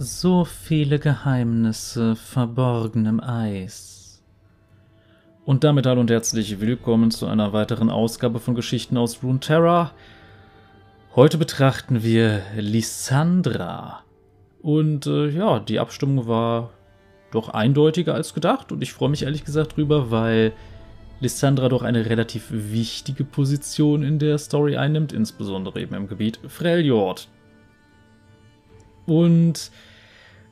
So viele Geheimnisse verborgen im Eis. Und damit hallo und herzlich willkommen zu einer weiteren Ausgabe von Geschichten aus Runeterra. Heute betrachten wir Lissandra. Und äh, ja, die Abstimmung war doch eindeutiger als gedacht und ich freue mich ehrlich gesagt drüber, weil Lissandra doch eine relativ wichtige Position in der Story einnimmt, insbesondere eben im Gebiet Freljord. Und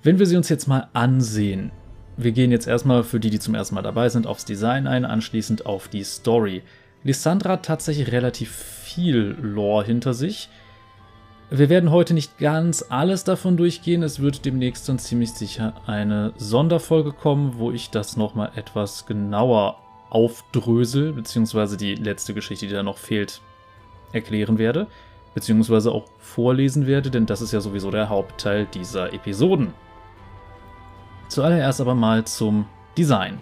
wenn wir sie uns jetzt mal ansehen, wir gehen jetzt erstmal für die, die zum ersten Mal dabei sind, aufs Design ein, anschließend auf die Story. Lissandra hat tatsächlich relativ viel Lore hinter sich. Wir werden heute nicht ganz alles davon durchgehen. Es wird demnächst dann ziemlich sicher eine Sonderfolge kommen, wo ich das nochmal etwas genauer aufdrösel, beziehungsweise die letzte Geschichte, die da noch fehlt, erklären werde, beziehungsweise auch vorlesen werde, denn das ist ja sowieso der Hauptteil dieser Episoden. Zuallererst aber mal zum Design.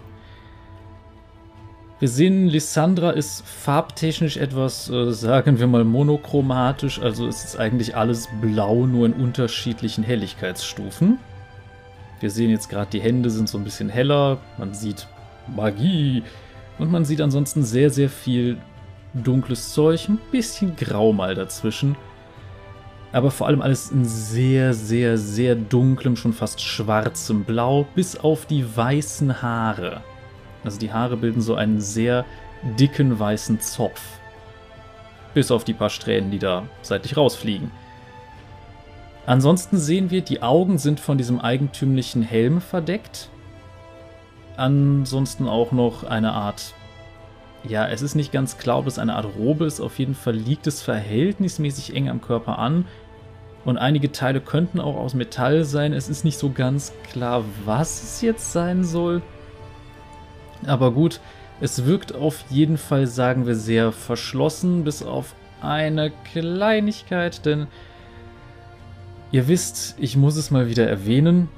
Wir sehen, Lissandra ist farbtechnisch etwas, äh, sagen wir mal, monochromatisch, also es ist eigentlich alles blau, nur in unterschiedlichen Helligkeitsstufen. Wir sehen jetzt gerade, die Hände sind so ein bisschen heller, man sieht Magie. Und man sieht ansonsten sehr, sehr viel dunkles Zeug, ein bisschen grau mal dazwischen aber vor allem alles in sehr, sehr, sehr dunklem, schon fast schwarzem Blau, bis auf die weißen Haare. Also die Haare bilden so einen sehr dicken weißen Zopf. Bis auf die paar Strähnen, die da seitlich rausfliegen. Ansonsten sehen wir, die Augen sind von diesem eigentümlichen Helm verdeckt. Ansonsten auch noch eine Art ja, es ist nicht ganz klar, ob es eine Art Robe ist. Auf jeden Fall liegt es verhältnismäßig eng am Körper an. Und einige Teile könnten auch aus Metall sein. Es ist nicht so ganz klar, was es jetzt sein soll. Aber gut, es wirkt auf jeden Fall, sagen wir, sehr verschlossen, bis auf eine Kleinigkeit, denn ihr wisst, ich muss es mal wieder erwähnen.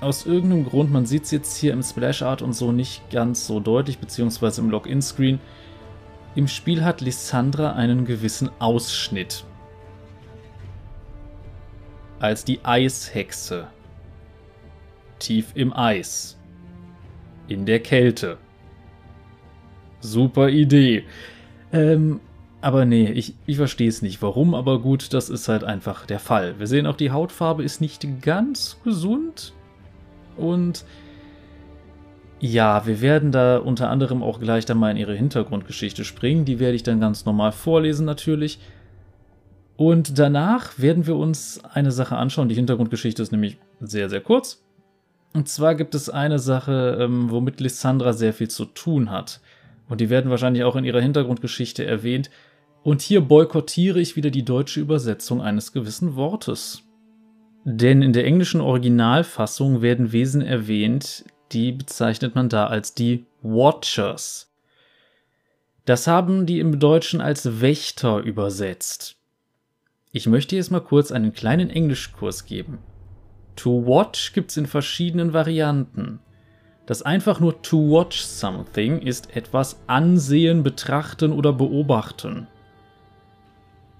Aus irgendeinem Grund, man sieht es jetzt hier im Splash Art und so nicht ganz so deutlich, beziehungsweise im Login-Screen. Im Spiel hat Lissandra einen gewissen Ausschnitt als die Eishexe. Tief im Eis. In der Kälte. Super Idee. Ähm, aber nee, ich, ich verstehe es nicht. Warum, aber gut, das ist halt einfach der Fall. Wir sehen auch, die Hautfarbe ist nicht ganz gesund. Und ja, wir werden da unter anderem auch gleich dann mal in ihre Hintergrundgeschichte springen. Die werde ich dann ganz normal vorlesen natürlich. Und danach werden wir uns eine Sache anschauen. Die Hintergrundgeschichte ist nämlich sehr, sehr kurz. Und zwar gibt es eine Sache, ähm, womit Lissandra sehr viel zu tun hat. Und die werden wahrscheinlich auch in ihrer Hintergrundgeschichte erwähnt. Und hier boykottiere ich wieder die deutsche Übersetzung eines gewissen Wortes. Denn in der englischen Originalfassung werden Wesen erwähnt, die bezeichnet man da als die Watchers. Das haben die im Deutschen als Wächter übersetzt. Ich möchte jetzt mal kurz einen kleinen Englischkurs geben. To watch gibt's in verschiedenen Varianten. Das einfach nur to watch something ist etwas ansehen, betrachten oder beobachten.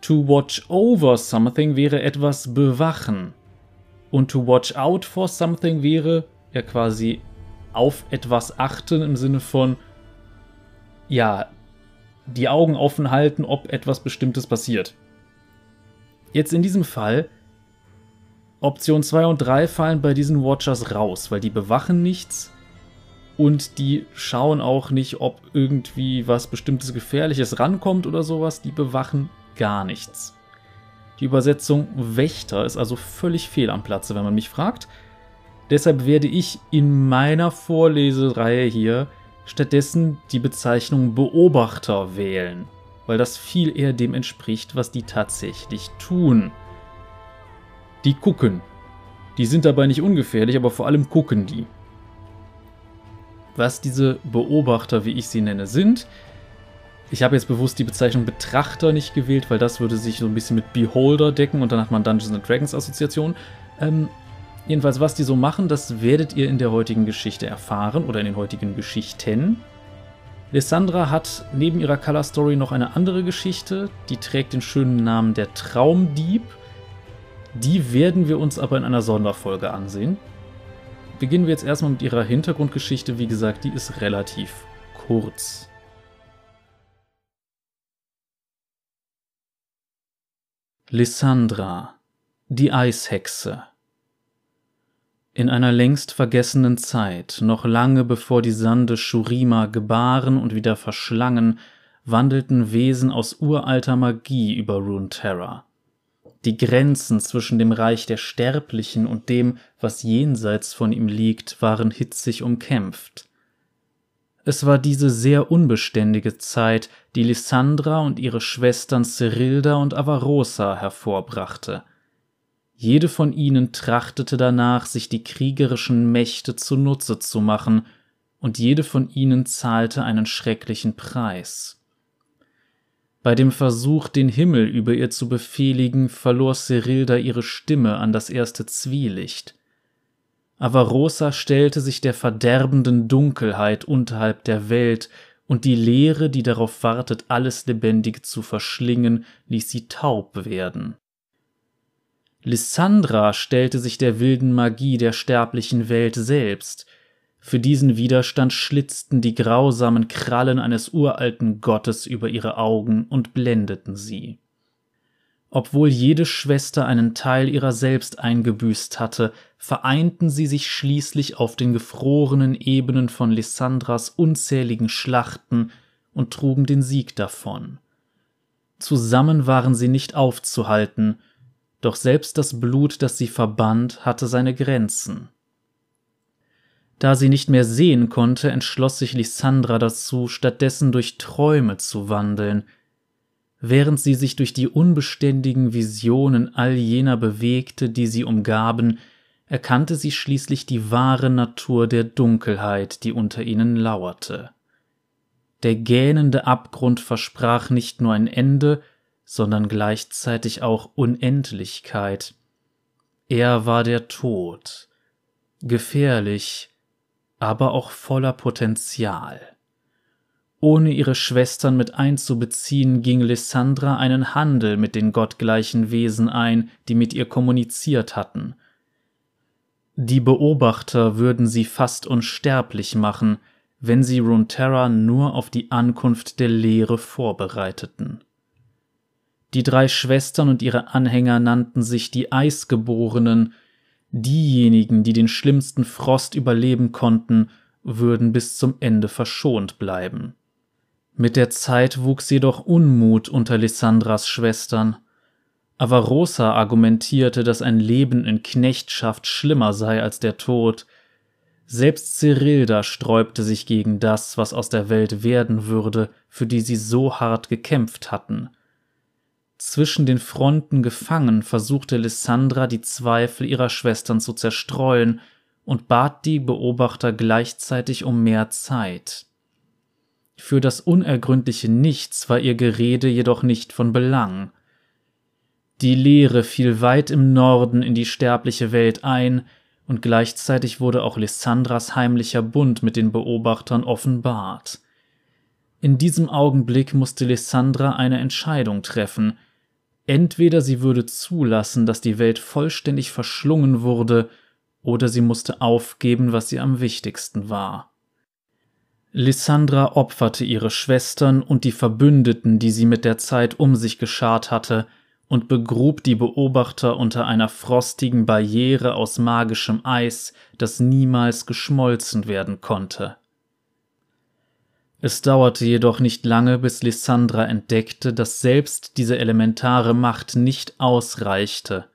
To watch over something wäre etwas bewachen. Und to watch out for something wäre ja quasi auf etwas achten im Sinne von, ja, die Augen offen halten, ob etwas Bestimmtes passiert. Jetzt in diesem Fall, Option 2 und 3 fallen bei diesen Watchers raus, weil die bewachen nichts und die schauen auch nicht, ob irgendwie was bestimmtes Gefährliches rankommt oder sowas. Die bewachen gar nichts. Die Übersetzung Wächter ist also völlig fehl am Platze, wenn man mich fragt. Deshalb werde ich in meiner Vorlesereihe hier stattdessen die Bezeichnung Beobachter wählen weil das viel eher dem entspricht, was die tatsächlich tun. Die gucken. Die sind dabei nicht ungefährlich, aber vor allem gucken die. Was diese Beobachter, wie ich sie nenne, sind, ich habe jetzt bewusst die Bezeichnung Betrachter nicht gewählt, weil das würde sich so ein bisschen mit Beholder decken und dann hat man Dungeons and Dragons Assoziation. Ähm, jedenfalls, was die so machen, das werdet ihr in der heutigen Geschichte erfahren oder in den heutigen Geschichten. Lissandra hat neben ihrer Color Story noch eine andere Geschichte, die trägt den schönen Namen Der Traumdieb. Die werden wir uns aber in einer Sonderfolge ansehen. Beginnen wir jetzt erstmal mit ihrer Hintergrundgeschichte. Wie gesagt, die ist relativ kurz. Lissandra, die Eishexe. In einer längst vergessenen Zeit, noch lange bevor die Sande Shurima gebaren und wieder verschlangen, wandelten Wesen aus uralter Magie über Runeterra. Die Grenzen zwischen dem Reich der Sterblichen und dem, was jenseits von ihm liegt, waren hitzig umkämpft. Es war diese sehr unbeständige Zeit, die Lysandra und ihre Schwestern Cyrilda und Avarosa hervorbrachte. Jede von ihnen trachtete danach, sich die kriegerischen Mächte zunutze zu machen, und jede von ihnen zahlte einen schrecklichen Preis. Bei dem Versuch, den Himmel über ihr zu befehligen, verlor Cyrilda ihre Stimme an das erste Zwielicht. Avarosa stellte sich der verderbenden Dunkelheit unterhalb der Welt, und die Leere, die darauf wartet, alles Lebendige zu verschlingen, ließ sie taub werden. Lysandra stellte sich der wilden Magie der sterblichen Welt selbst. Für diesen Widerstand schlitzten die grausamen Krallen eines uralten Gottes über ihre Augen und blendeten sie. Obwohl jede Schwester einen Teil ihrer selbst eingebüßt hatte, vereinten sie sich schließlich auf den gefrorenen Ebenen von Lissandras unzähligen Schlachten und trugen den Sieg davon. Zusammen waren sie nicht aufzuhalten, doch selbst das Blut, das sie verband, hatte seine Grenzen. Da sie nicht mehr sehen konnte, entschloss sich Lissandra dazu, stattdessen durch Träume zu wandeln, während sie sich durch die unbeständigen Visionen all jener bewegte, die sie umgaben, erkannte sie schließlich die wahre Natur der Dunkelheit, die unter ihnen lauerte. Der gähnende Abgrund versprach nicht nur ein Ende, sondern gleichzeitig auch Unendlichkeit. Er war der Tod, gefährlich, aber auch voller Potenzial. Ohne ihre Schwestern mit einzubeziehen, ging Lissandra einen Handel mit den gottgleichen Wesen ein, die mit ihr kommuniziert hatten. Die Beobachter würden sie fast unsterblich machen, wenn sie Runeterra nur auf die Ankunft der Lehre vorbereiteten. Die drei Schwestern und ihre Anhänger nannten sich die Eisgeborenen, diejenigen, die den schlimmsten Frost überleben konnten, würden bis zum Ende verschont bleiben. Mit der Zeit wuchs jedoch Unmut unter Lissandras Schwestern. Avarosa argumentierte, dass ein Leben in Knechtschaft schlimmer sei als der Tod. Selbst Cyrilda sträubte sich gegen das, was aus der Welt werden würde, für die sie so hart gekämpft hatten. Zwischen den Fronten gefangen versuchte Lissandra die Zweifel ihrer Schwestern zu zerstreuen und bat die Beobachter gleichzeitig um mehr Zeit. Für das unergründliche Nichts war ihr Gerede jedoch nicht von Belang. Die Lehre fiel weit im Norden in die sterbliche Welt ein, und gleichzeitig wurde auch Lissandras heimlicher Bund mit den Beobachtern offenbart. In diesem Augenblick musste Lissandra eine Entscheidung treffen. Entweder sie würde zulassen, dass die Welt vollständig verschlungen wurde, oder sie musste aufgeben, was ihr am wichtigsten war. Lissandra opferte ihre Schwestern und die Verbündeten, die sie mit der Zeit um sich geschart hatte, und begrub die Beobachter unter einer frostigen Barriere aus magischem Eis, das niemals geschmolzen werden konnte. Es dauerte jedoch nicht lange, bis Lissandra entdeckte, dass selbst diese elementare Macht nicht ausreichte.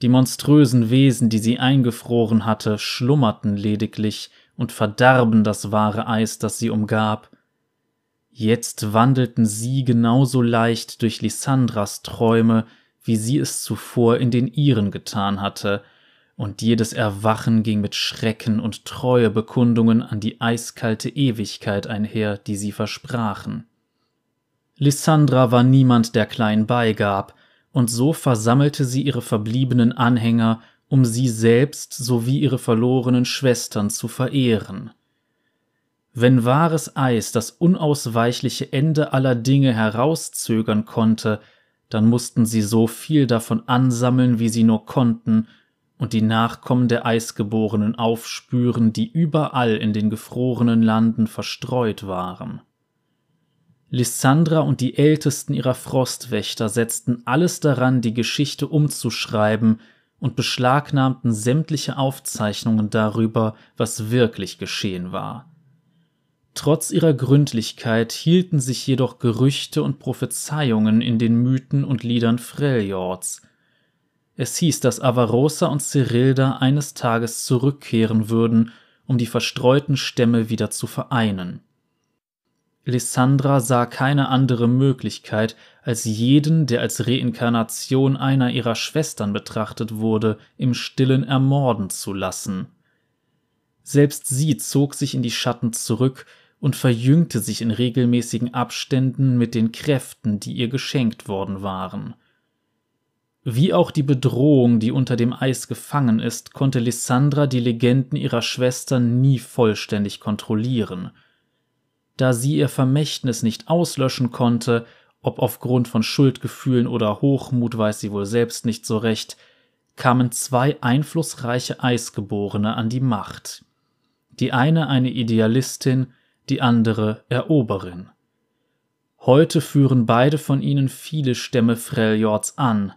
Die monströsen Wesen, die sie eingefroren hatte, schlummerten lediglich, und verdarben das wahre Eis, das sie umgab. Jetzt wandelten sie genauso leicht durch Lissandras Träume, wie sie es zuvor in den ihren getan hatte, und jedes Erwachen ging mit Schrecken und Treuebekundungen an die eiskalte Ewigkeit einher, die sie versprachen. Lissandra war niemand, der klein beigab, und so versammelte sie ihre verbliebenen Anhänger um sie selbst sowie ihre verlorenen Schwestern zu verehren. Wenn wahres Eis das unausweichliche Ende aller Dinge herauszögern konnte, dann mussten sie so viel davon ansammeln, wie sie nur konnten, und die Nachkommen der Eisgeborenen aufspüren, die überall in den gefrorenen Landen verstreut waren. Lysandra und die Ältesten ihrer Frostwächter setzten alles daran, die Geschichte umzuschreiben und beschlagnahmten sämtliche Aufzeichnungen darüber, was wirklich geschehen war. Trotz ihrer Gründlichkeit hielten sich jedoch Gerüchte und Prophezeiungen in den Mythen und Liedern Freljords. Es hieß, dass Avarosa und Cyrilda eines Tages zurückkehren würden, um die verstreuten Stämme wieder zu vereinen. Lysandra sah keine andere Möglichkeit, als jeden, der als Reinkarnation einer ihrer Schwestern betrachtet wurde, im stillen ermorden zu lassen. Selbst sie zog sich in die Schatten zurück und verjüngte sich in regelmäßigen Abständen mit den Kräften, die ihr geschenkt worden waren. Wie auch die Bedrohung, die unter dem Eis gefangen ist, konnte Lysandra die Legenden ihrer Schwestern nie vollständig kontrollieren – da sie ihr Vermächtnis nicht auslöschen konnte, ob aufgrund von Schuldgefühlen oder Hochmut weiß sie wohl selbst nicht so recht, kamen zwei einflussreiche Eisgeborene an die Macht. Die eine eine Idealistin, die andere Eroberin. Heute führen beide von ihnen viele Stämme Freljords an.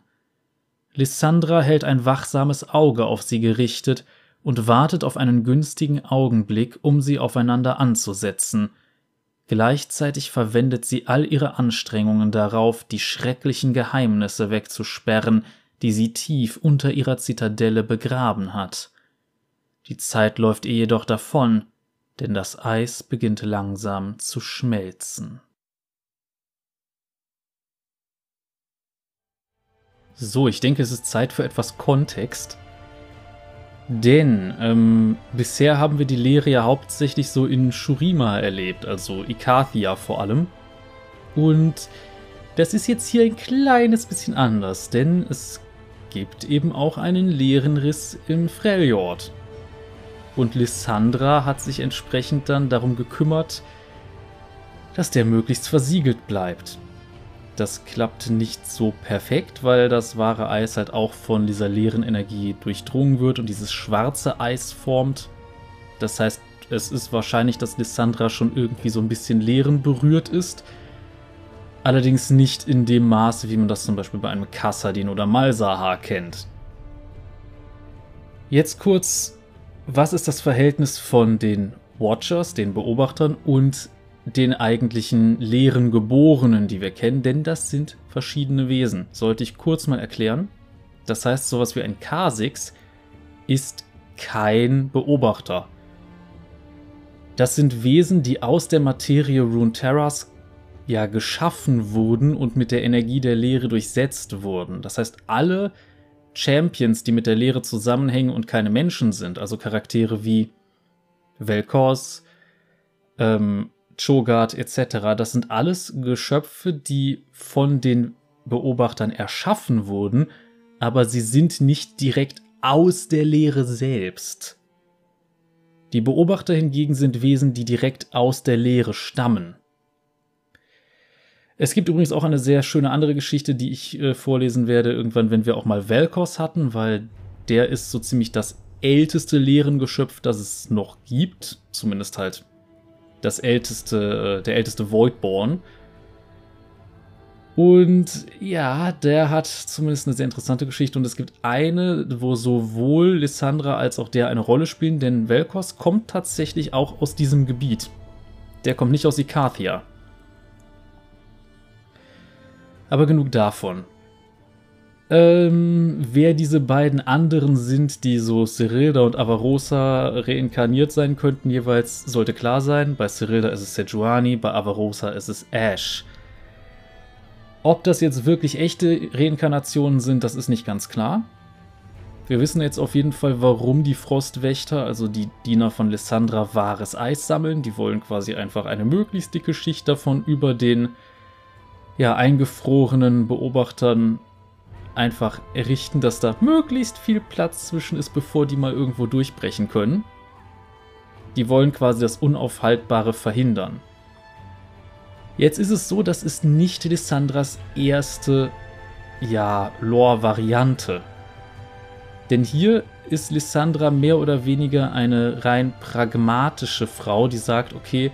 Lissandra hält ein wachsames Auge auf sie gerichtet und wartet auf einen günstigen Augenblick, um sie aufeinander anzusetzen – Gleichzeitig verwendet sie all ihre Anstrengungen darauf, die schrecklichen Geheimnisse wegzusperren, die sie tief unter ihrer Zitadelle begraben hat. Die Zeit läuft ihr jedoch davon, denn das Eis beginnt langsam zu schmelzen. So, ich denke, es ist Zeit für etwas Kontext. Denn ähm, bisher haben wir die Lehre ja hauptsächlich so in Shurima erlebt, also Ikathia vor allem. Und das ist jetzt hier ein kleines bisschen anders, denn es gibt eben auch einen leeren Riss im Freljord. Und Lissandra hat sich entsprechend dann darum gekümmert, dass der möglichst versiegelt bleibt. Das klappt nicht so perfekt, weil das wahre Eis halt auch von dieser leeren Energie durchdrungen wird und dieses schwarze Eis formt. Das heißt, es ist wahrscheinlich, dass Lissandra schon irgendwie so ein bisschen Leeren berührt ist. Allerdings nicht in dem Maße, wie man das zum Beispiel bei einem Kassadin oder Malsahar kennt. Jetzt kurz, was ist das Verhältnis von den Watchers, den Beobachtern und den eigentlichen leeren Geborenen, die wir kennen, denn das sind verschiedene Wesen. Sollte ich kurz mal erklären. Das heißt, sowas wie ein K6 ist kein Beobachter. Das sind Wesen, die aus der Materie Runeterras ja geschaffen wurden und mit der Energie der Leere durchsetzt wurden. Das heißt, alle Champions, die mit der Leere zusammenhängen und keine Menschen sind, also Charaktere wie Velkos, ähm, Cho'Gath etc., das sind alles Geschöpfe, die von den Beobachtern erschaffen wurden, aber sie sind nicht direkt aus der Lehre selbst. Die Beobachter hingegen sind Wesen, die direkt aus der Lehre stammen. Es gibt übrigens auch eine sehr schöne andere Geschichte, die ich äh, vorlesen werde, irgendwann, wenn wir auch mal Velkos hatten, weil der ist so ziemlich das älteste Leerengeschöpf, das es noch gibt. Zumindest halt das älteste, der älteste Voidborn. Und ja, der hat zumindest eine sehr interessante Geschichte. Und es gibt eine, wo sowohl Lissandra als auch der eine Rolle spielen, denn Velkos kommt tatsächlich auch aus diesem Gebiet. Der kommt nicht aus Ikathia. Aber genug davon. Ähm, wer diese beiden anderen sind, die so Cyrilda und Avarosa reinkarniert sein könnten, jeweils sollte klar sein. Bei Cyrilda ist es Sejuani, bei Avarosa ist es Ash. Ob das jetzt wirklich echte Reinkarnationen sind, das ist nicht ganz klar. Wir wissen jetzt auf jeden Fall, warum die Frostwächter, also die Diener von Lissandra, wahres Eis sammeln. Die wollen quasi einfach eine möglichst dicke Schicht davon über den ja, eingefrorenen Beobachtern einfach errichten, dass da möglichst viel Platz zwischen ist, bevor die mal irgendwo durchbrechen können. Die wollen quasi das Unaufhaltbare verhindern. Jetzt ist es so, das ist nicht Lissandras erste ja, Lore-Variante. Denn hier ist Lissandra mehr oder weniger eine rein pragmatische Frau, die sagt, okay,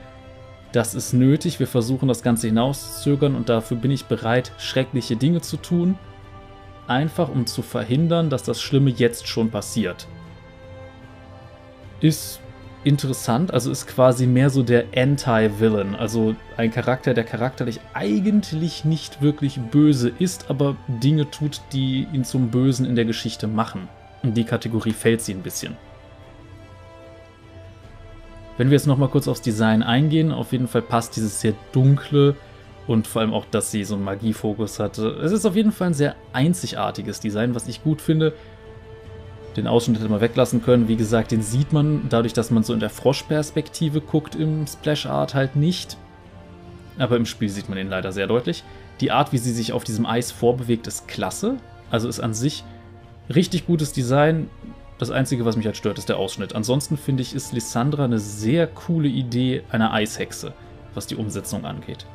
das ist nötig, wir versuchen das Ganze hinauszuzögern und dafür bin ich bereit, schreckliche Dinge zu tun, einfach um zu verhindern, dass das Schlimme jetzt schon passiert. Ist interessant, also ist quasi mehr so der Anti-Villain, also ein Charakter, der charakterlich eigentlich nicht wirklich böse ist, aber Dinge tut, die ihn zum Bösen in der Geschichte machen. In die Kategorie fällt sie ein bisschen. Wenn wir jetzt nochmal kurz aufs Design eingehen, auf jeden Fall passt dieses sehr dunkle und vor allem auch, dass sie so einen Magiefokus hatte. Es ist auf jeden Fall ein sehr einzigartiges Design, was ich gut finde. Den Ausschnitt hätte man weglassen können. Wie gesagt, den sieht man dadurch, dass man so in der Froschperspektive guckt im Splash Art halt nicht. Aber im Spiel sieht man ihn leider sehr deutlich. Die Art, wie sie sich auf diesem Eis vorbewegt, ist klasse. Also ist an sich Richtig gutes Design. Das Einzige, was mich halt stört, ist der Ausschnitt. Ansonsten finde ich, ist Lissandra eine sehr coole Idee einer Eishexe, was die Umsetzung angeht.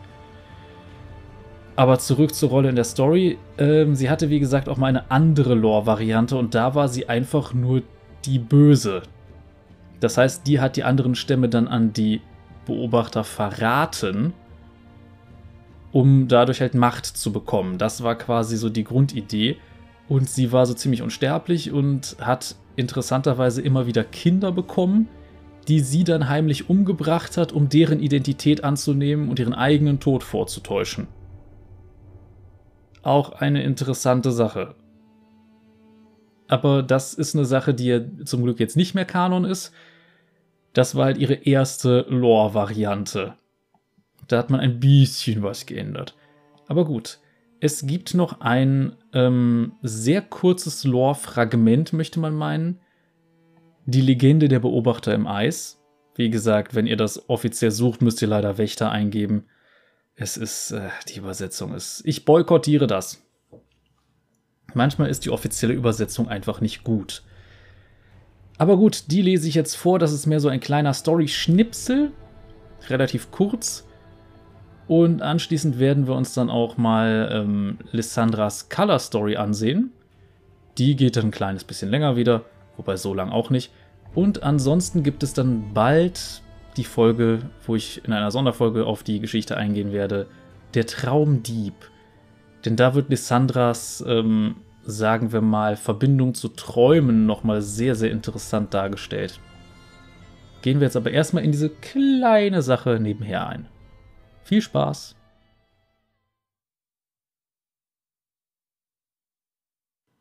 Aber zurück zur Rolle in der Story. Ähm, sie hatte, wie gesagt, auch mal eine andere Lore-Variante und da war sie einfach nur die Böse. Das heißt, die hat die anderen Stämme dann an die Beobachter verraten, um dadurch halt Macht zu bekommen. Das war quasi so die Grundidee. Und sie war so ziemlich unsterblich und hat interessanterweise immer wieder Kinder bekommen, die sie dann heimlich umgebracht hat, um deren Identität anzunehmen und ihren eigenen Tod vorzutäuschen. Auch eine interessante Sache. Aber das ist eine Sache, die ja zum Glück jetzt nicht mehr Kanon ist. Das war halt ihre erste Lore-Variante. Da hat man ein bisschen was geändert. Aber gut. Es gibt noch ein ähm, sehr kurzes Lore-Fragment, möchte man meinen. Die Legende der Beobachter im Eis. Wie gesagt, wenn ihr das offiziell sucht, müsst ihr leider Wächter eingeben. Es ist, äh, die Übersetzung ist, ich boykottiere das. Manchmal ist die offizielle Übersetzung einfach nicht gut. Aber gut, die lese ich jetzt vor. Das ist mehr so ein kleiner Story-Schnipsel. Relativ kurz. Und anschließend werden wir uns dann auch mal ähm, Lissandras Color Story ansehen. Die geht dann ein kleines bisschen länger wieder, wobei so lang auch nicht. Und ansonsten gibt es dann bald die Folge, wo ich in einer Sonderfolge auf die Geschichte eingehen werde, der Traumdieb. Denn da wird Lissandras, ähm, sagen wir mal, Verbindung zu Träumen nochmal sehr, sehr interessant dargestellt. Gehen wir jetzt aber erstmal in diese kleine Sache nebenher ein. Viel Spaß!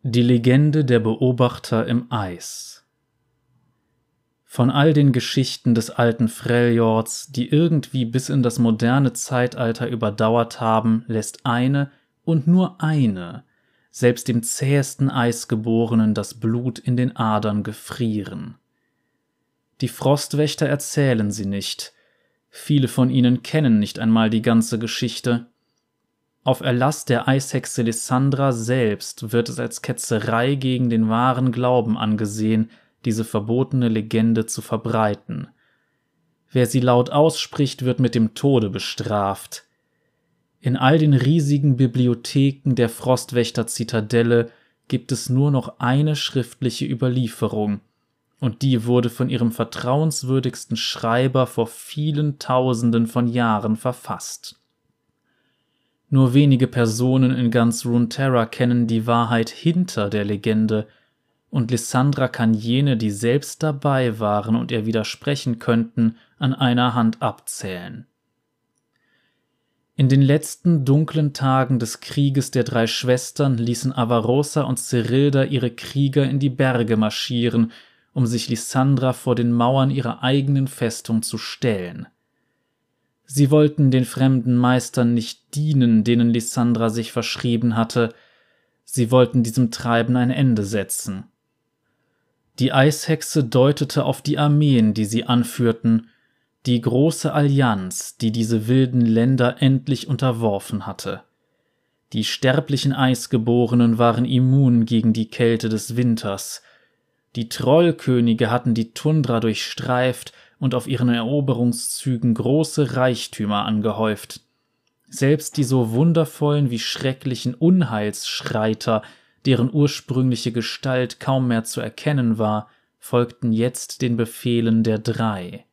Die Legende der Beobachter im Eis Von all den Geschichten des alten Freljords, die irgendwie bis in das moderne Zeitalter überdauert haben, lässt eine und nur eine, selbst dem zähesten Eisgeborenen, das Blut in den Adern gefrieren. Die Frostwächter erzählen sie nicht, Viele von ihnen kennen nicht einmal die ganze Geschichte. Auf Erlass der Eishexe Lissandra selbst wird es als Ketzerei gegen den wahren Glauben angesehen, diese verbotene Legende zu verbreiten. Wer sie laut ausspricht, wird mit dem Tode bestraft. In all den riesigen Bibliotheken der Frostwächter Zitadelle gibt es nur noch eine schriftliche Überlieferung, und die wurde von ihrem vertrauenswürdigsten Schreiber vor vielen Tausenden von Jahren verfasst. Nur wenige Personen in ganz Runeterra kennen die Wahrheit hinter der Legende, und Lissandra kann jene, die selbst dabei waren und ihr widersprechen könnten, an einer Hand abzählen. In den letzten dunklen Tagen des Krieges der drei Schwestern ließen Avarosa und Cerilda ihre Krieger in die Berge marschieren um sich Lysandra vor den Mauern ihrer eigenen Festung zu stellen. Sie wollten den fremden Meistern nicht dienen, denen Lysandra sich verschrieben hatte, sie wollten diesem Treiben ein Ende setzen. Die Eishexe deutete auf die Armeen, die sie anführten, die große Allianz, die diese wilden Länder endlich unterworfen hatte. Die sterblichen Eisgeborenen waren immun gegen die Kälte des Winters, die Trollkönige hatten die Tundra durchstreift und auf ihren Eroberungszügen große Reichtümer angehäuft. Selbst die so wundervollen wie schrecklichen Unheilsschreiter, deren ursprüngliche Gestalt kaum mehr zu erkennen war, folgten jetzt den Befehlen der drei.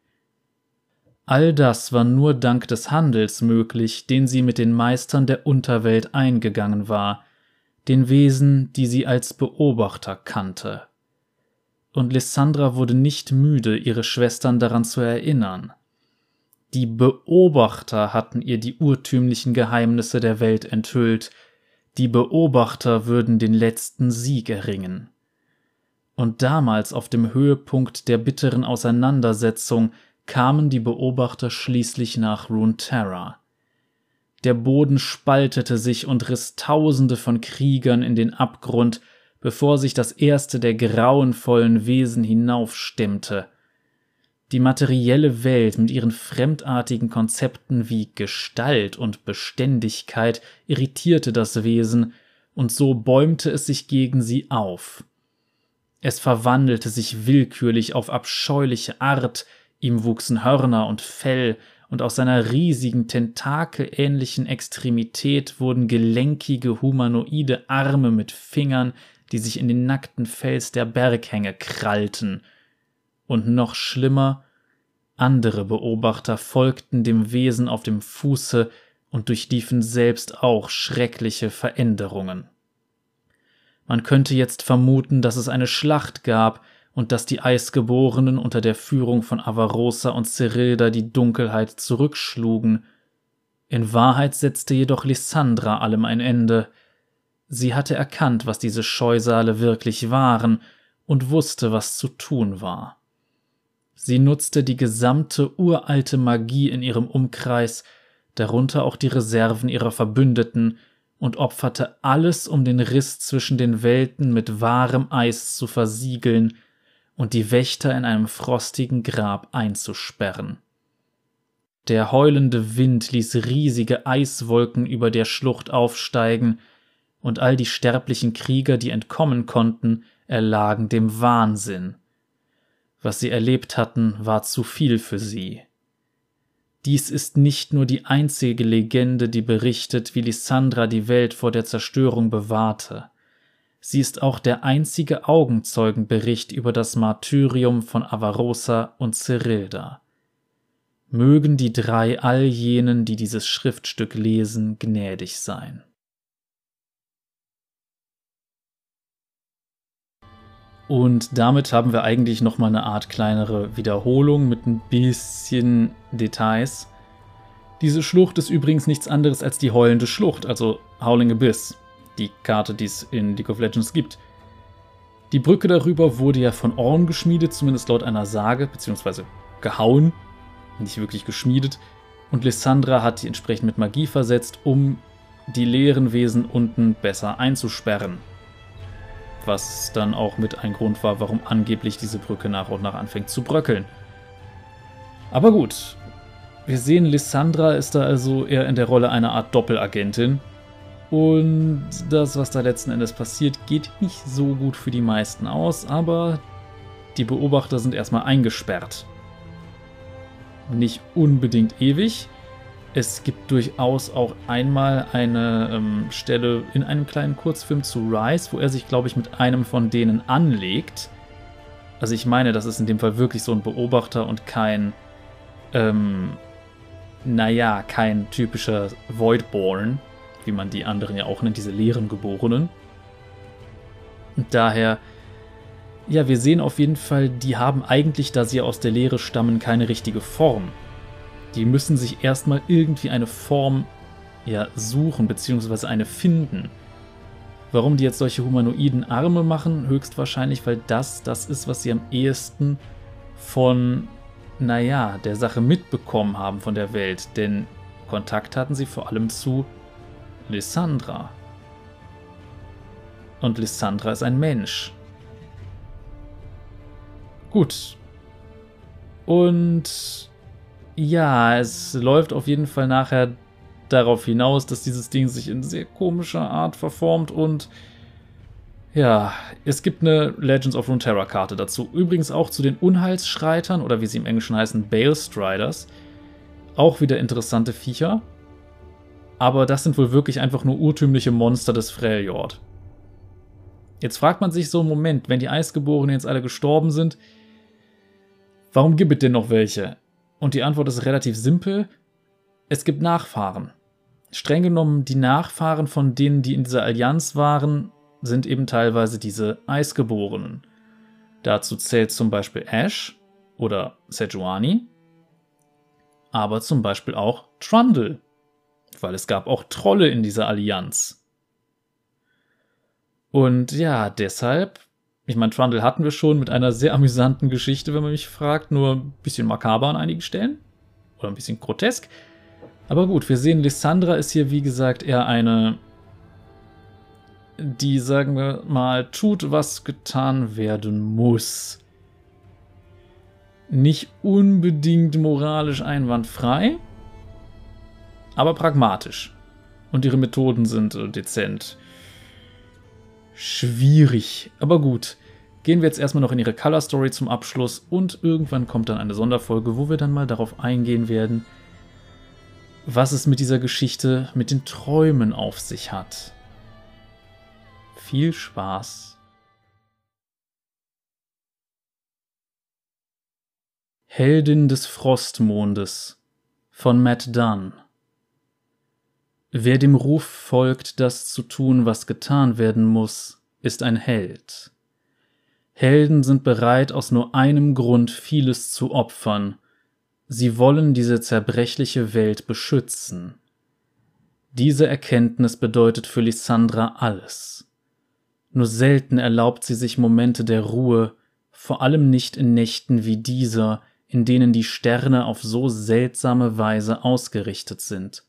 All das war nur dank des Handels möglich, den sie mit den Meistern der Unterwelt eingegangen war, den Wesen, die sie als Beobachter kannte. Und Lissandra wurde nicht müde, ihre Schwestern daran zu erinnern. Die Beobachter hatten ihr die urtümlichen Geheimnisse der Welt enthüllt, die Beobachter würden den letzten Sieg erringen. Und damals auf dem Höhepunkt der bitteren Auseinandersetzung kamen die Beobachter schließlich nach Runeterra. Der Boden spaltete sich und riss Tausende von Kriegern in den Abgrund, bevor sich das erste der grauenvollen Wesen hinaufstemmte. Die materielle Welt mit ihren fremdartigen Konzepten wie Gestalt und Beständigkeit irritierte das Wesen, und so bäumte es sich gegen sie auf. Es verwandelte sich willkürlich auf abscheuliche Art, ihm wuchsen Hörner und Fell, und aus seiner riesigen, tentakelähnlichen Extremität wurden gelenkige humanoide Arme mit Fingern, die sich in den nackten Fels der Berghänge krallten. Und noch schlimmer, andere Beobachter folgten dem Wesen auf dem Fuße und durchliefen selbst auch schreckliche Veränderungen. Man könnte jetzt vermuten, dass es eine Schlacht gab und dass die Eisgeborenen unter der Führung von Avarosa und Cerilda die Dunkelheit zurückschlugen. In Wahrheit setzte jedoch Lissandra allem ein Ende. Sie hatte erkannt, was diese Scheusale wirklich waren und wusste, was zu tun war. Sie nutzte die gesamte uralte Magie in ihrem Umkreis, darunter auch die Reserven ihrer Verbündeten, und opferte alles, um den Riss zwischen den Welten mit wahrem Eis zu versiegeln und die Wächter in einem frostigen Grab einzusperren. Der heulende Wind ließ riesige Eiswolken über der Schlucht aufsteigen, und all die sterblichen Krieger, die entkommen konnten, erlagen dem Wahnsinn. Was sie erlebt hatten, war zu viel für sie. Dies ist nicht nur die einzige Legende, die berichtet, wie Lysandra die Welt vor der Zerstörung bewahrte. Sie ist auch der einzige Augenzeugenbericht über das Martyrium von Avarosa und Cerilda. Mögen die drei all jenen, die dieses Schriftstück lesen, gnädig sein. Und damit haben wir eigentlich nochmal eine Art kleinere Wiederholung mit ein bisschen Details. Diese Schlucht ist übrigens nichts anderes als die heulende Schlucht, also Howling Abyss, die Karte, die es in League of Legends gibt. Die Brücke darüber wurde ja von Orn geschmiedet, zumindest laut einer Sage, beziehungsweise gehauen, nicht wirklich geschmiedet. Und Lissandra hat die entsprechend mit Magie versetzt, um die leeren Wesen unten besser einzusperren was dann auch mit ein Grund war, warum angeblich diese Brücke nach und nach anfängt zu bröckeln. Aber gut, wir sehen, Lissandra ist da also eher in der Rolle einer Art Doppelagentin. Und das, was da letzten Endes passiert, geht nicht so gut für die meisten aus, aber die Beobachter sind erstmal eingesperrt. Nicht unbedingt ewig, es gibt durchaus auch einmal eine ähm, Stelle in einem kleinen Kurzfilm zu Rice, wo er sich, glaube ich, mit einem von denen anlegt. Also ich meine, das ist in dem Fall wirklich so ein Beobachter und kein, ähm, naja, kein typischer Voidborn, wie man die anderen ja auch nennt, diese leeren Geborenen. Und daher, ja, wir sehen auf jeden Fall, die haben eigentlich, da sie aus der Leere stammen, keine richtige Form. Die müssen sich erstmal irgendwie eine Form ja, suchen, beziehungsweise eine finden. Warum die jetzt solche humanoiden Arme machen? Höchstwahrscheinlich, weil das das ist, was sie am ehesten von, naja, der Sache mitbekommen haben von der Welt. Denn Kontakt hatten sie vor allem zu Lissandra. Und Lissandra ist ein Mensch. Gut. Und ja, es läuft auf jeden Fall nachher darauf hinaus, dass dieses Ding sich in sehr komischer Art verformt und ja, es gibt eine Legends of Runeterra Karte dazu. Übrigens auch zu den Unheilsschreitern oder wie sie im Englischen heißen, Bale Striders. Auch wieder interessante Viecher. aber das sind wohl wirklich einfach nur urtümliche Monster des Freljord. Jetzt fragt man sich so einen Moment, wenn die Eisgeborenen jetzt alle gestorben sind, warum gibt es denn noch welche? Und die Antwort ist relativ simpel. Es gibt Nachfahren. Streng genommen, die Nachfahren von denen, die in dieser Allianz waren, sind eben teilweise diese Eisgeborenen. Dazu zählt zum Beispiel Ash oder Sejuani, aber zum Beispiel auch Trundle, weil es gab auch Trolle in dieser Allianz. Und ja, deshalb, ich meine, Trundle hatten wir schon mit einer sehr amüsanten Geschichte, wenn man mich fragt, nur ein bisschen makaber an einigen Stellen oder ein bisschen grotesk. Aber gut, wir sehen, Lissandra ist hier, wie gesagt, eher eine die, sagen wir mal, tut, was getan werden muss. Nicht unbedingt moralisch einwandfrei, aber pragmatisch. Und ihre Methoden sind äh, dezent. Schwierig, aber gut. Gehen wir jetzt erstmal noch in ihre Color Story zum Abschluss und irgendwann kommt dann eine Sonderfolge, wo wir dann mal darauf eingehen werden, was es mit dieser Geschichte mit den Träumen auf sich hat viel Spaß. Heldin des Frostmondes von Matt Dunn Wer dem Ruf folgt, das zu tun, was getan werden muss, ist ein Held. Helden sind bereit, aus nur einem Grund vieles zu opfern. Sie wollen diese zerbrechliche Welt beschützen. Diese Erkenntnis bedeutet für Lissandra alles. Nur selten erlaubt sie sich Momente der Ruhe, vor allem nicht in Nächten wie dieser, in denen die Sterne auf so seltsame Weise ausgerichtet sind.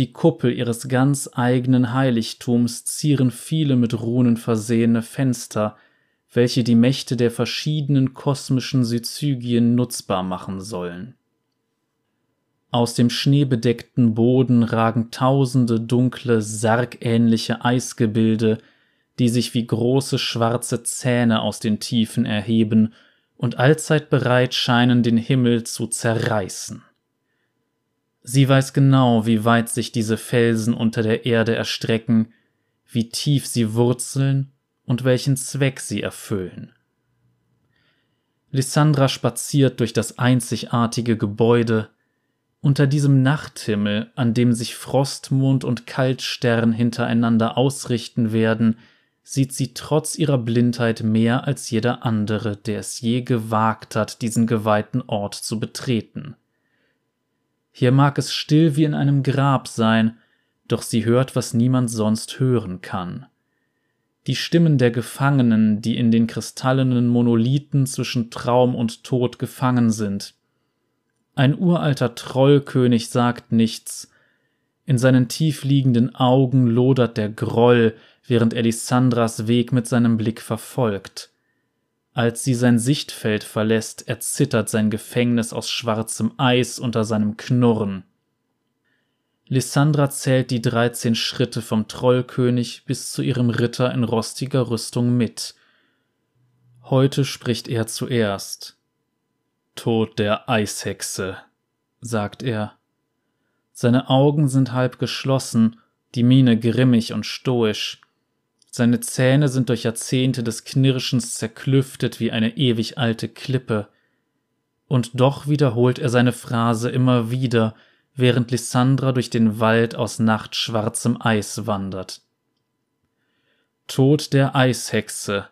Die Kuppel ihres ganz eigenen Heiligtums zieren viele mit Runen versehene Fenster, welche die Mächte der verschiedenen kosmischen Syzygien nutzbar machen sollen. Aus dem schneebedeckten Boden ragen tausende dunkle, sargähnliche Eisgebilde, die sich wie große schwarze Zähne aus den Tiefen erheben und allzeit bereit scheinen, den Himmel zu zerreißen. Sie weiß genau, wie weit sich diese Felsen unter der Erde erstrecken, wie tief sie wurzeln und welchen Zweck sie erfüllen. Lissandra spaziert durch das einzigartige Gebäude, unter diesem Nachthimmel, an dem sich Frostmond und Kaltstern hintereinander ausrichten werden, sieht sie trotz ihrer Blindheit mehr als jeder andere, der es je gewagt hat, diesen geweihten Ort zu betreten. Hier mag es still wie in einem Grab sein, doch sie hört, was niemand sonst hören kann. Die Stimmen der Gefangenen, die in den kristallenen Monolithen zwischen Traum und Tod gefangen sind. Ein uralter Trollkönig sagt nichts, in seinen tiefliegenden Augen lodert der Groll, während Elisandras Weg mit seinem Blick verfolgt. Als sie sein Sichtfeld verlässt, erzittert sein Gefängnis aus schwarzem Eis unter seinem Knurren. Lissandra zählt die dreizehn Schritte vom Trollkönig bis zu ihrem Ritter in rostiger Rüstung mit. Heute spricht er zuerst. Tod der Eishexe, sagt er. Seine Augen sind halb geschlossen, die Miene grimmig und stoisch. Seine Zähne sind durch Jahrzehnte des Knirschens zerklüftet wie eine ewig alte Klippe. Und doch wiederholt er seine Phrase immer wieder, während Lissandra durch den Wald aus nachtschwarzem Eis wandert. Tod der Eishexe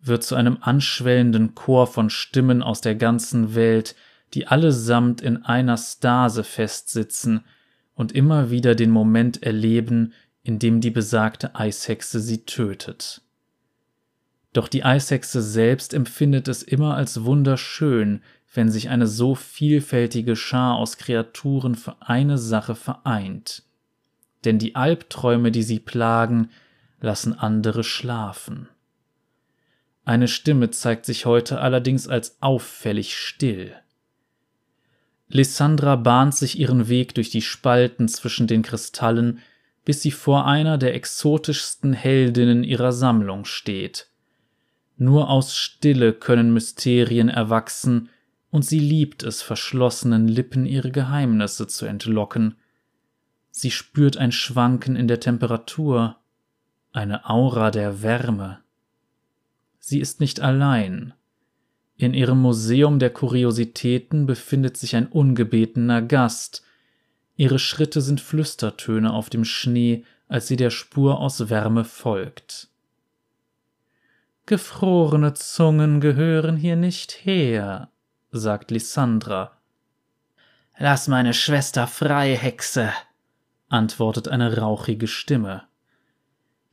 wird zu einem anschwellenden Chor von Stimmen aus der ganzen Welt, die allesamt in einer Stase festsitzen und immer wieder den Moment erleben, in dem die besagte Eishexe sie tötet. Doch die Eishexe selbst empfindet es immer als wunderschön, wenn sich eine so vielfältige Schar aus Kreaturen für eine Sache vereint. Denn die Albträume, die sie plagen, lassen andere schlafen. Eine Stimme zeigt sich heute allerdings als auffällig still. Lissandra bahnt sich ihren Weg durch die Spalten zwischen den Kristallen, bis sie vor einer der exotischsten Heldinnen ihrer Sammlung steht. Nur aus Stille können Mysterien erwachsen, und sie liebt es, verschlossenen Lippen ihre Geheimnisse zu entlocken. Sie spürt ein Schwanken in der Temperatur, eine Aura der Wärme. Sie ist nicht allein. In ihrem Museum der Kuriositäten befindet sich ein ungebetener Gast. Ihre Schritte sind Flüstertöne auf dem Schnee, als sie der Spur aus Wärme folgt. Gefrorene Zungen gehören hier nicht her, sagt Lysandra. Lass meine Schwester frei, Hexe, antwortet eine rauchige Stimme.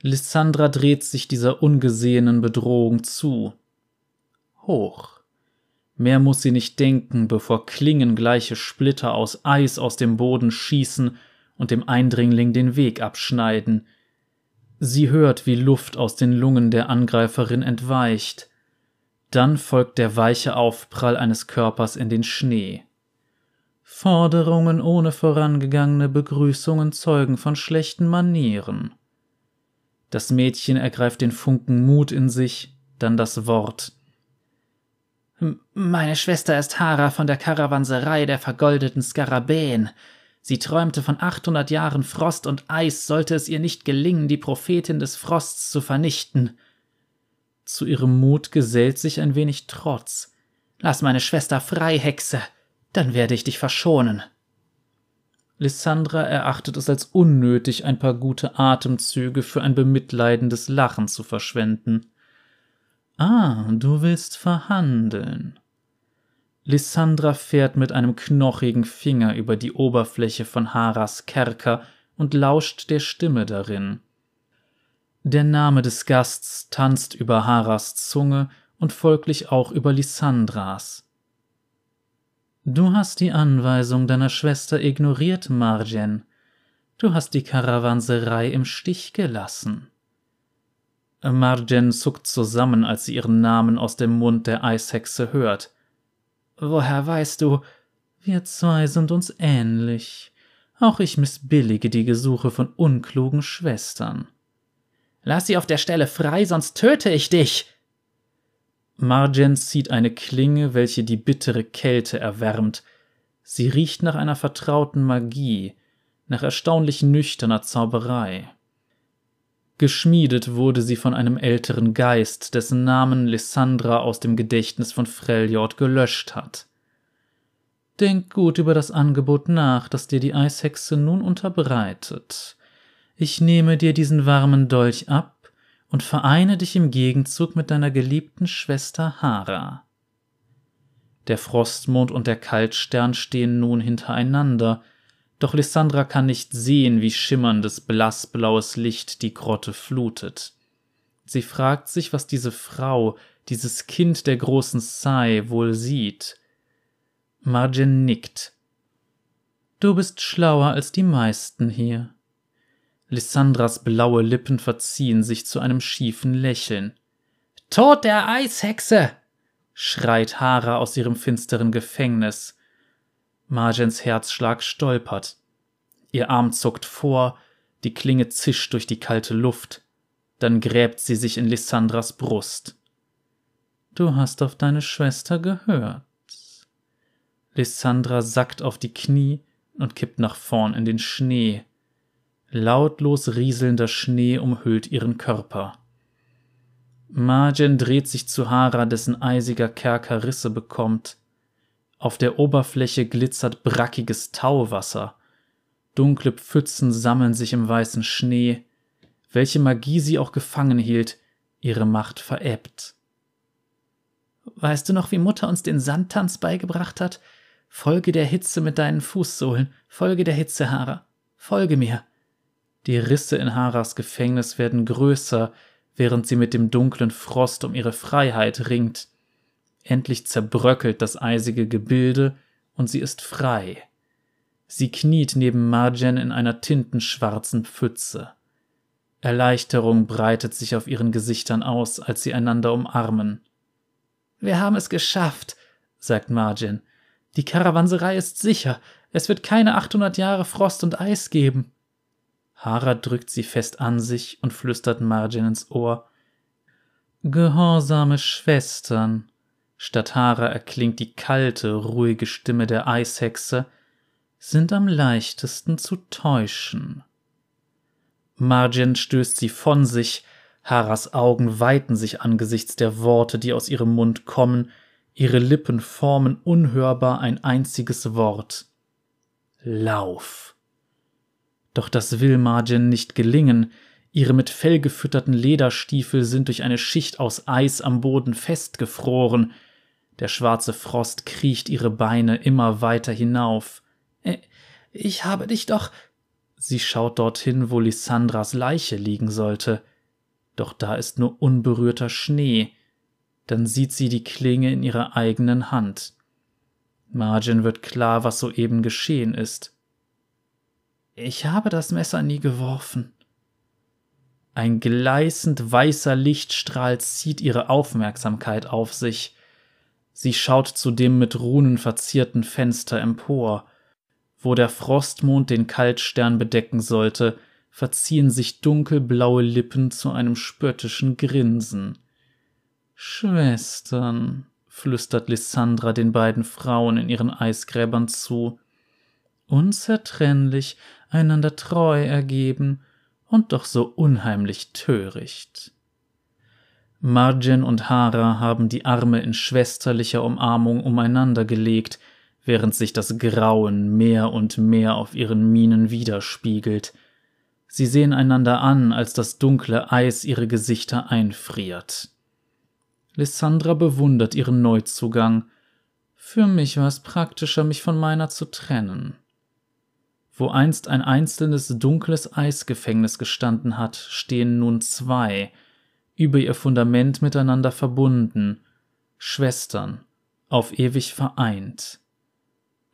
Lysandra dreht sich dieser ungesehenen Bedrohung zu. Hoch. Mehr muss sie nicht denken, bevor klingengleiche Splitter aus Eis aus dem Boden schießen und dem Eindringling den Weg abschneiden. Sie hört, wie Luft aus den Lungen der Angreiferin entweicht. Dann folgt der weiche Aufprall eines Körpers in den Schnee. Forderungen ohne vorangegangene Begrüßungen zeugen von schlechten Manieren. Das Mädchen ergreift den Funken Mut in sich, dann das Wort. Meine Schwester ist Hara von der Karawanserei der vergoldeten Skarabäen. Sie träumte von 800 Jahren Frost und Eis, sollte es ihr nicht gelingen, die Prophetin des Frosts zu vernichten. Zu ihrem Mut gesellt sich ein wenig Trotz. Lass meine Schwester frei, Hexe, dann werde ich dich verschonen. Lissandra erachtet es als unnötig, ein paar gute Atemzüge für ein bemitleidendes Lachen zu verschwenden. Ah, du willst verhandeln. Lissandra fährt mit einem knochigen Finger über die Oberfläche von Haras Kerker und lauscht der Stimme darin. Der Name des Gasts tanzt über Haras Zunge und folglich auch über Lissandras. Du hast die Anweisung deiner Schwester ignoriert, Marjen. Du hast die Karawanserei im Stich gelassen. Marjen zuckt zusammen, als sie ihren Namen aus dem Mund der Eishexe hört. Woher weißt du? Wir zwei sind uns ähnlich. Auch ich missbillige die Gesuche von unklugen Schwestern. Lass sie auf der Stelle frei, sonst töte ich dich, Marjen zieht eine Klinge, welche die bittere Kälte erwärmt. Sie riecht nach einer vertrauten Magie, nach erstaunlich nüchterner Zauberei. Geschmiedet wurde sie von einem älteren Geist, dessen Namen Lissandra aus dem Gedächtnis von Freljord gelöscht hat. Denk gut über das Angebot nach, das dir die Eishexe nun unterbreitet. Ich nehme dir diesen warmen Dolch ab und vereine dich im Gegenzug mit deiner geliebten Schwester Hara. Der Frostmond und der Kaltstern stehen nun hintereinander, doch Lissandra kann nicht sehen, wie schimmerndes blassblaues Licht die Grotte flutet. Sie fragt sich, was diese Frau, dieses Kind der großen Sai wohl sieht. Margin nickt. Du bist schlauer als die meisten hier. Lissandras blaue Lippen verziehen sich zu einem schiefen Lächeln. Tod der Eishexe! schreit Hara aus ihrem finsteren Gefängnis. Margens Herzschlag stolpert. Ihr Arm zuckt vor, die Klinge zischt durch die kalte Luft. Dann gräbt sie sich in Lissandras Brust. Du hast auf deine Schwester gehört. Lissandra sackt auf die Knie und kippt nach vorn in den Schnee. Lautlos rieselnder Schnee umhüllt ihren Körper. Marjen dreht sich zu Hara, dessen eisiger Kerker Risse bekommt. Auf der Oberfläche glitzert brackiges Tauwasser. Dunkle Pfützen sammeln sich im weißen Schnee. Welche Magie sie auch gefangen hielt, ihre Macht verebbt. Weißt du noch, wie Mutter uns den Sandtanz beigebracht hat? Folge der Hitze mit deinen Fußsohlen, folge der Hitze, Hara, folge mir. Die Risse in Haras Gefängnis werden größer, während sie mit dem dunklen Frost um ihre Freiheit ringt. Endlich zerbröckelt das eisige Gebilde und sie ist frei. Sie kniet neben Marjen in einer tintenschwarzen Pfütze. Erleichterung breitet sich auf ihren Gesichtern aus, als sie einander umarmen. Wir haben es geschafft, sagt Marjen. Die Karawanserei ist sicher. Es wird keine 800 Jahre Frost und Eis geben. Hara drückt sie fest an sich und flüstert Margin ins Ohr. Gehorsame Schwestern. Statt Hara erklingt die kalte, ruhige Stimme der Eishexe. sind am leichtesten zu täuschen. Margin stößt sie von sich, Haras Augen weiten sich angesichts der Worte, die aus ihrem Mund kommen, ihre Lippen formen unhörbar ein einziges Wort. Lauf. Doch das will Margin nicht gelingen, ihre mit Fell gefütterten Lederstiefel sind durch eine Schicht aus Eis am Boden festgefroren, der schwarze Frost kriecht ihre Beine immer weiter hinauf. Äh, ich habe dich doch. Sie schaut dorthin, wo Lissandras Leiche liegen sollte. Doch da ist nur unberührter Schnee. Dann sieht sie die Klinge in ihrer eigenen Hand. Margin wird klar, was soeben geschehen ist. Ich habe das Messer nie geworfen. Ein gleißend weißer Lichtstrahl zieht ihre Aufmerksamkeit auf sich. Sie schaut zu dem mit Runen verzierten Fenster empor. Wo der Frostmond den Kaltstern bedecken sollte, verziehen sich dunkelblaue Lippen zu einem spöttischen Grinsen. Schwestern, flüstert Lissandra den beiden Frauen in ihren Eisgräbern zu, unzertrennlich, einander treu ergeben und doch so unheimlich töricht. Marjen und Hara haben die Arme in schwesterlicher Umarmung umeinander gelegt, während sich das Grauen mehr und mehr auf ihren Mienen widerspiegelt. Sie sehen einander an, als das dunkle Eis ihre Gesichter einfriert. Lissandra bewundert ihren Neuzugang. Für mich war es praktischer, mich von meiner zu trennen. Wo einst ein einzelnes dunkles Eisgefängnis gestanden hat, stehen nun zwei, über ihr Fundament miteinander verbunden, Schwestern, auf ewig vereint.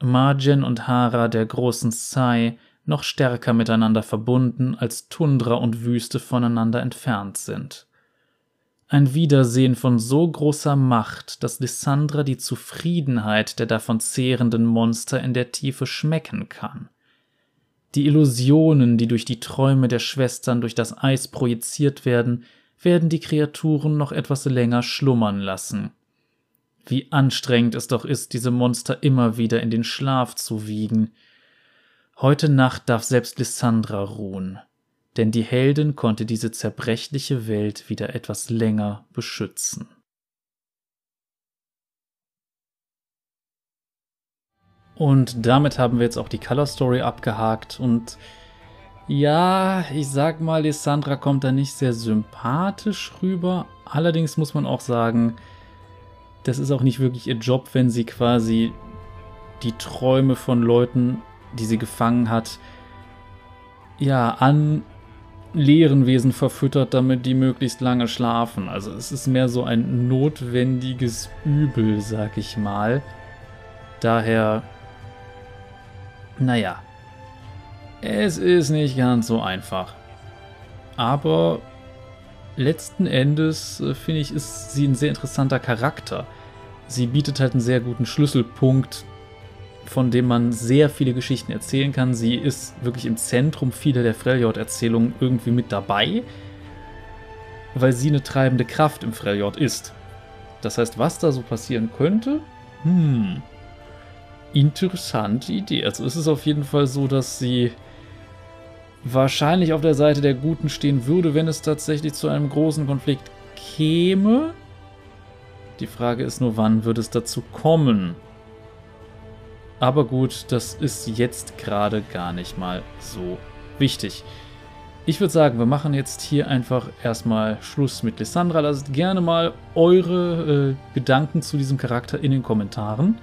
Marjen und Hara der großen Sai noch stärker miteinander verbunden, als Tundra und Wüste voneinander entfernt sind. Ein Wiedersehen von so großer Macht, dass Lissandra die Zufriedenheit der davon zehrenden Monster in der Tiefe schmecken kann. Die Illusionen, die durch die Träume der Schwestern durch das Eis projiziert werden, werden die Kreaturen noch etwas länger schlummern lassen. Wie anstrengend es doch ist, diese Monster immer wieder in den Schlaf zu wiegen. Heute Nacht darf selbst Lissandra ruhen, denn die Heldin konnte diese zerbrechliche Welt wieder etwas länger beschützen. Und damit haben wir jetzt auch die Color Story abgehakt und ja, ich sag mal, Lissandra kommt da nicht sehr sympathisch rüber. Allerdings muss man auch sagen, das ist auch nicht wirklich ihr Job, wenn sie quasi die Träume von Leuten, die sie gefangen hat, ja, an leeren Wesen verfüttert, damit die möglichst lange schlafen. Also es ist mehr so ein notwendiges Übel, sag ich mal. Daher, naja, es ist nicht ganz so einfach. Aber letzten Endes äh, finde ich, ist sie ein sehr interessanter Charakter. Sie bietet halt einen sehr guten Schlüsselpunkt, von dem man sehr viele Geschichten erzählen kann. Sie ist wirklich im Zentrum vieler der Freljord-Erzählungen irgendwie mit dabei, weil sie eine treibende Kraft im Freljord ist. Das heißt, was da so passieren könnte? Hm. Interessante Idee. Also es ist auf jeden Fall so, dass sie wahrscheinlich auf der Seite der Guten stehen würde, wenn es tatsächlich zu einem großen Konflikt käme. Die Frage ist nur, wann würde es dazu kommen? Aber gut, das ist jetzt gerade gar nicht mal so wichtig. Ich würde sagen, wir machen jetzt hier einfach erstmal Schluss mit Lissandra. Lasst gerne mal eure äh, Gedanken zu diesem Charakter in den Kommentaren.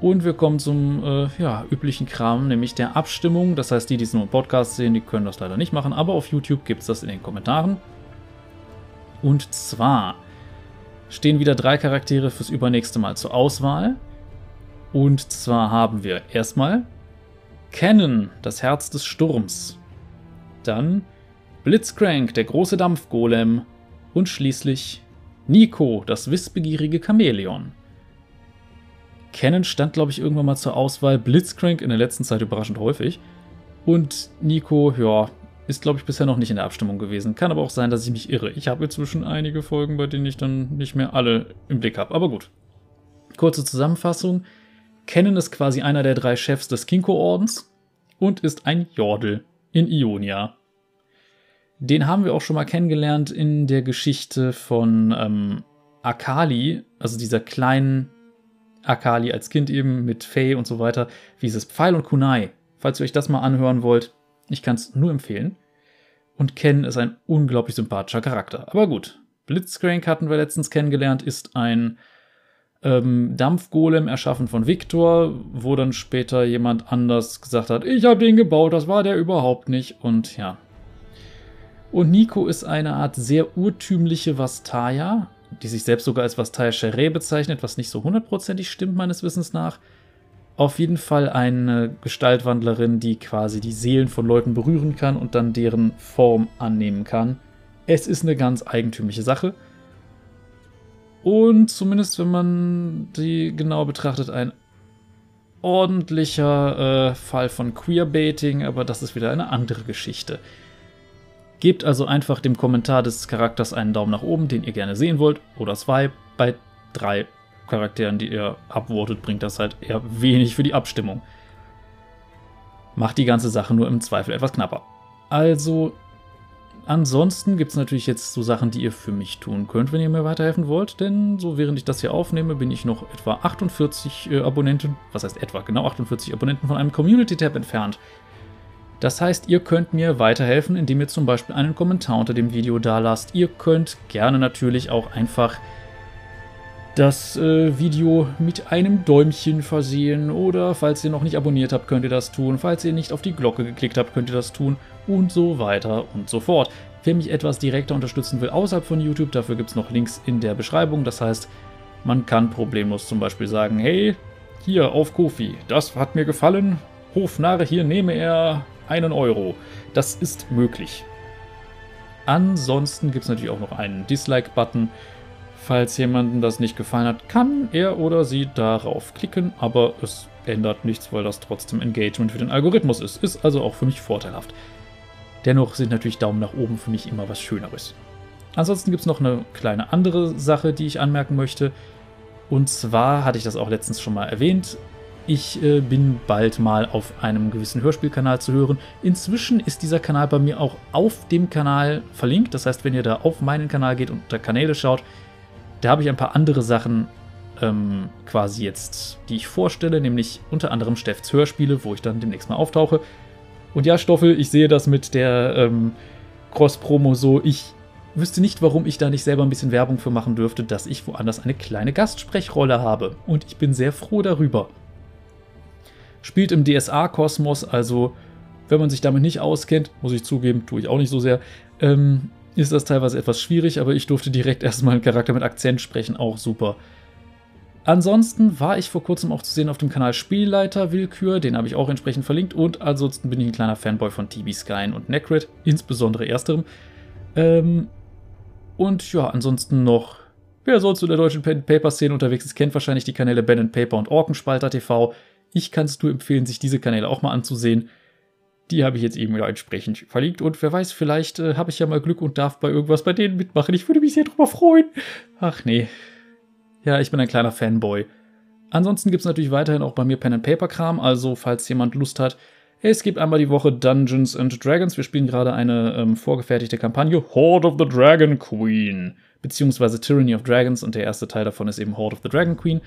Und wir kommen zum äh, ja, üblichen Kram, nämlich der Abstimmung. Das heißt, die, die es nur im Podcast sehen, die können das leider nicht machen, aber auf YouTube gibt es das in den Kommentaren. Und zwar stehen wieder drei Charaktere fürs übernächste Mal zur Auswahl. Und zwar haben wir erstmal Cannon, das Herz des Sturms. Dann Blitzcrank, der große Dampfgolem. Und schließlich Nico, das wissbegierige Chamäleon. Canon stand, glaube ich, irgendwann mal zur Auswahl. Blitzcrank in der letzten Zeit überraschend häufig. Und Nico, ja, ist, glaube ich, bisher noch nicht in der Abstimmung gewesen. Kann aber auch sein, dass ich mich irre. Ich habe inzwischen einige Folgen, bei denen ich dann nicht mehr alle im Blick habe. Aber gut. Kurze Zusammenfassung. Kennen ist quasi einer der drei Chefs des Kinko-Ordens und ist ein Jordel in Ionia. Den haben wir auch schon mal kennengelernt in der Geschichte von ähm, Akali, also dieser kleinen Akali als Kind eben mit Faye und so weiter, wie es ist Pfeil und Kunai. Falls ihr euch das mal anhören wollt, ich kann es nur empfehlen. Und Ken ist ein unglaublich sympathischer Charakter. Aber gut, Blitzcrank hatten wir letztens kennengelernt, ist ein ähm, Dampfgolem erschaffen von Victor, wo dann später jemand anders gesagt hat, ich habe den gebaut, das war der überhaupt nicht. Und ja. Und Nico ist eine Art sehr urtümliche Vastaya, die sich selbst sogar als Vastaya Shere bezeichnet, was nicht so hundertprozentig stimmt meines Wissens nach. Auf jeden Fall eine Gestaltwandlerin, die quasi die Seelen von Leuten berühren kann und dann deren Form annehmen kann. Es ist eine ganz eigentümliche Sache. Und zumindest, wenn man die genau betrachtet, ein ordentlicher äh, Fall von Queerbaiting, aber das ist wieder eine andere Geschichte. Gebt also einfach dem Kommentar des Charakters einen Daumen nach oben, den ihr gerne sehen wollt, oder zwei. Bei drei Charakteren, die ihr abwortet, bringt das halt eher wenig für die Abstimmung. Macht die ganze Sache nur im Zweifel etwas knapper. Also Ansonsten gibt es natürlich jetzt so Sachen, die ihr für mich tun könnt, wenn ihr mir weiterhelfen wollt. Denn so während ich das hier aufnehme, bin ich noch etwa 48 äh, Abonnenten, was heißt etwa, genau 48 Abonnenten von einem Community-Tab entfernt. Das heißt, ihr könnt mir weiterhelfen, indem ihr zum Beispiel einen Kommentar unter dem Video da lasst. Ihr könnt gerne natürlich auch einfach das äh, Video mit einem Däumchen versehen oder falls ihr noch nicht abonniert habt, könnt ihr das tun. Falls ihr nicht auf die Glocke geklickt habt, könnt ihr das tun und so weiter und so fort. Wer mich etwas direkter unterstützen will außerhalb von YouTube, dafür gibt es noch Links in der Beschreibung. Das heißt, man kann problemlos zum Beispiel sagen, hey, hier auf Kofi, das hat mir gefallen, Hofnarre, hier nehme er einen Euro. Das ist möglich. Ansonsten gibt es natürlich auch noch einen Dislike-Button. Falls jemandem das nicht gefallen hat, kann er oder sie darauf klicken, aber es ändert nichts, weil das trotzdem Engagement für den Algorithmus ist. Ist also auch für mich vorteilhaft. Dennoch sind natürlich Daumen nach oben für mich immer was Schöneres. Ansonsten gibt es noch eine kleine andere Sache, die ich anmerken möchte. Und zwar hatte ich das auch letztens schon mal erwähnt. Ich äh, bin bald mal auf einem gewissen Hörspielkanal zu hören. Inzwischen ist dieser Kanal bei mir auch auf dem Kanal verlinkt. Das heißt, wenn ihr da auf meinen Kanal geht und unter Kanäle schaut, da habe ich ein paar andere Sachen ähm, quasi jetzt, die ich vorstelle, nämlich unter anderem Steffs Hörspiele, wo ich dann demnächst mal auftauche. Und ja, Stoffel, ich sehe das mit der ähm, Cross-Promo so. Ich wüsste nicht, warum ich da nicht selber ein bisschen Werbung für machen dürfte, dass ich woanders eine kleine Gastsprechrolle habe. Und ich bin sehr froh darüber. Spielt im DSA-Kosmos, also wenn man sich damit nicht auskennt, muss ich zugeben, tue ich auch nicht so sehr, ähm, ist das teilweise etwas schwierig, aber ich durfte direkt erstmal einen Charakter mit Akzent sprechen, auch super. Ansonsten war ich vor kurzem auch zu sehen auf dem Kanal Spielleiter Willkür, den habe ich auch entsprechend verlinkt und ansonsten bin ich ein kleiner Fanboy von TB Skyn und Necrit, insbesondere ersterem. Ähm, und ja, ansonsten noch, wer sonst in der deutschen Pen Paper Szene unterwegs ist, kennt wahrscheinlich die Kanäle Ben Paper und Orkenspalter TV. Ich kann es nur empfehlen, sich diese Kanäle auch mal anzusehen. Die habe ich jetzt eben ja entsprechend verlinkt. Und wer weiß, vielleicht äh, habe ich ja mal Glück und darf bei irgendwas bei denen mitmachen. Ich würde mich sehr drüber freuen. Ach nee. Ja, ich bin ein kleiner Fanboy. Ansonsten gibt es natürlich weiterhin auch bei mir Pen and Paper Kram. Also, falls jemand Lust hat, es gibt einmal die Woche Dungeons and Dragons. Wir spielen gerade eine ähm, vorgefertigte Kampagne. Horde of the Dragon Queen. Beziehungsweise Tyranny of Dragons. Und der erste Teil davon ist eben Horde of the Dragon Queen.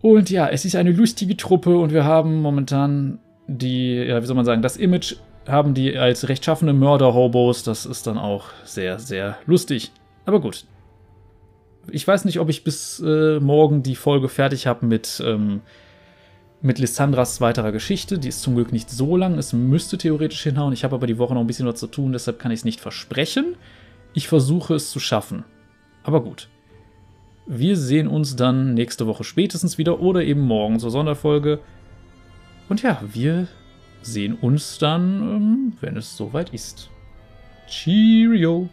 Und ja, es ist eine lustige Truppe und wir haben momentan die, ja, wie soll man sagen, das Image haben die als rechtschaffene Mörder-Hobos. Das ist dann auch sehr, sehr lustig. Aber gut. Ich weiß nicht, ob ich bis äh, morgen die Folge fertig habe mit, ähm, mit Lissandras weiterer Geschichte. Die ist zum Glück nicht so lang. Es müsste theoretisch hinhauen. Ich habe aber die Woche noch ein bisschen was zu tun, deshalb kann ich es nicht versprechen. Ich versuche es zu schaffen. Aber gut. Wir sehen uns dann nächste Woche spätestens wieder oder eben morgen zur Sonderfolge. Und ja, wir sehen uns dann, ähm, wenn es soweit ist. Cheerio!